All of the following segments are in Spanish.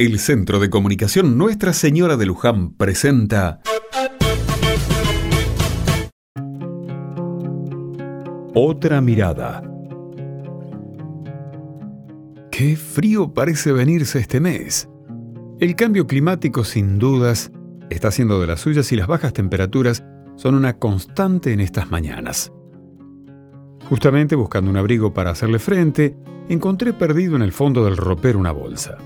El Centro de Comunicación Nuestra Señora de Luján presenta Otra mirada. Qué frío parece venirse este mes. El cambio climático sin dudas está haciendo de las suyas y las bajas temperaturas son una constante en estas mañanas. Justamente buscando un abrigo para hacerle frente, encontré perdido en el fondo del ropero una bolsa.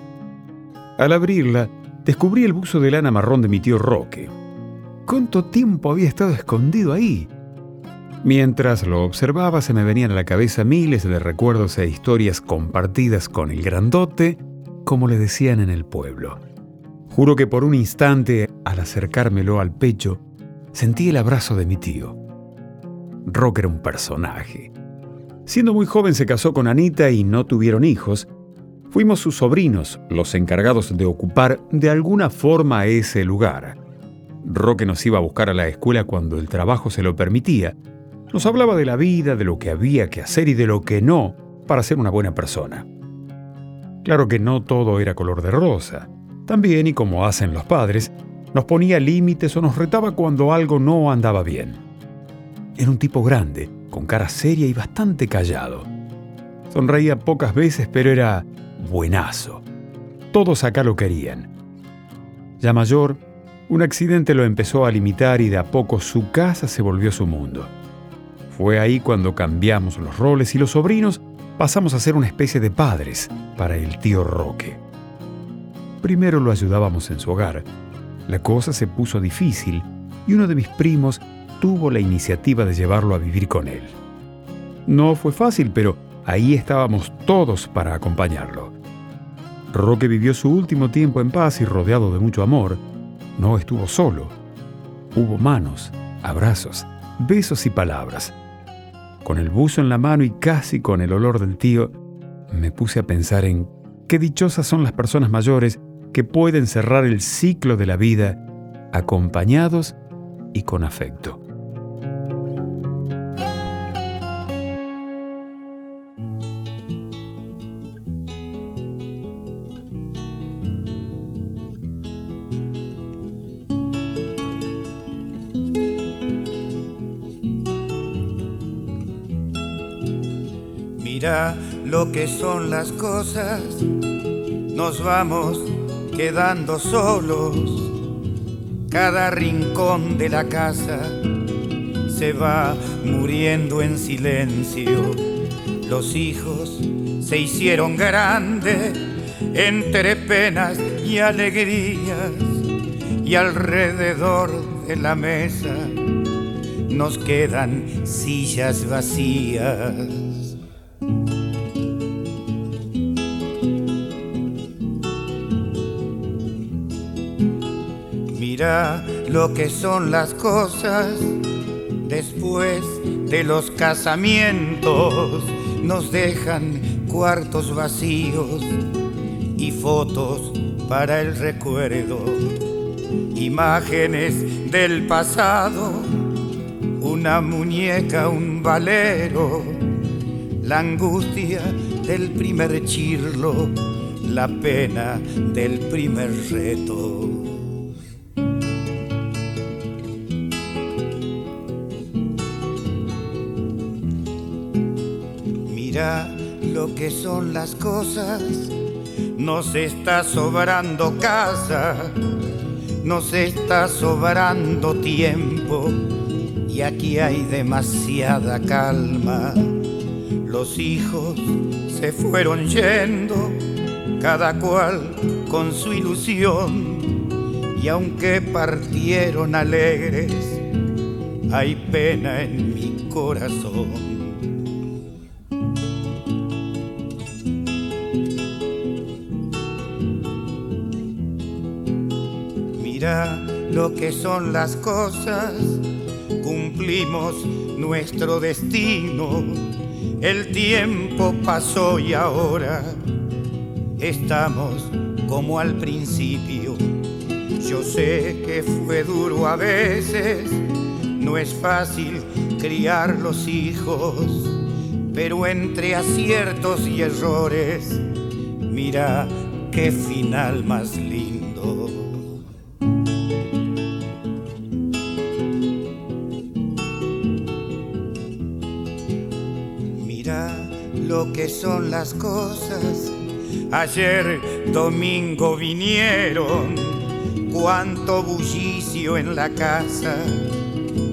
Al abrirla, descubrí el buzo de lana marrón de mi tío Roque. ¿Cuánto tiempo había estado escondido ahí? Mientras lo observaba se me venían a la cabeza miles de recuerdos e historias compartidas con el grandote, como le decían en el pueblo. Juro que por un instante, al acercármelo al pecho, sentí el abrazo de mi tío. Roque era un personaje. Siendo muy joven se casó con Anita y no tuvieron hijos, Fuimos sus sobrinos, los encargados de ocupar de alguna forma ese lugar. Roque nos iba a buscar a la escuela cuando el trabajo se lo permitía. Nos hablaba de la vida, de lo que había que hacer y de lo que no para ser una buena persona. Claro que no todo era color de rosa. También, y como hacen los padres, nos ponía límites o nos retaba cuando algo no andaba bien. Era un tipo grande, con cara seria y bastante callado. Sonreía pocas veces, pero era buenazo. Todos acá lo querían. Ya mayor, un accidente lo empezó a limitar y de a poco su casa se volvió su mundo. Fue ahí cuando cambiamos los roles y los sobrinos pasamos a ser una especie de padres para el tío Roque. Primero lo ayudábamos en su hogar. La cosa se puso difícil y uno de mis primos tuvo la iniciativa de llevarlo a vivir con él. No fue fácil, pero Ahí estábamos todos para acompañarlo. Roque vivió su último tiempo en paz y rodeado de mucho amor. No estuvo solo. Hubo manos, abrazos, besos y palabras. Con el buzo en la mano y casi con el olor del tío, me puse a pensar en qué dichosas son las personas mayores que pueden cerrar el ciclo de la vida acompañados y con afecto. Mira lo que son las cosas, nos vamos quedando solos. Cada rincón de la casa se va muriendo en silencio. Los hijos se hicieron grandes entre penas y alegrías y alrededor de la mesa nos quedan sillas vacías. Lo que son las cosas después de los casamientos. Nos dejan cuartos vacíos y fotos para el recuerdo. Imágenes del pasado, una muñeca, un valero, la angustia del primer chirlo, la pena del primer reto. Mira lo que son las cosas, nos está sobrando casa, nos está sobrando tiempo y aquí hay demasiada calma. Los hijos se fueron yendo, cada cual con su ilusión y aunque partieron alegres, hay pena en mi corazón. Lo que son las cosas, cumplimos nuestro destino, el tiempo pasó y ahora estamos como al principio. Yo sé que fue duro a veces, no es fácil criar los hijos, pero entre aciertos y errores, mira qué final más lindo. Que son las cosas. Ayer domingo vinieron, cuánto bullicio en la casa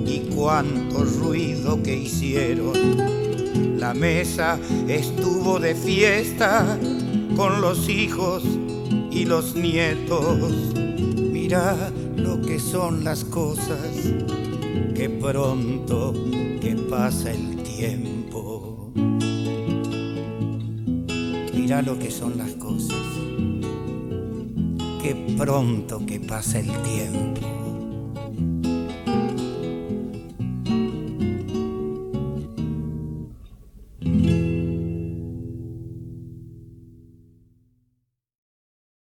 y cuánto ruido que hicieron. La mesa estuvo de fiesta con los hijos y los nietos. Mira lo que son las cosas, que pronto que pasa el tiempo. Mira lo que son las cosas, que pronto que pasa el tiempo.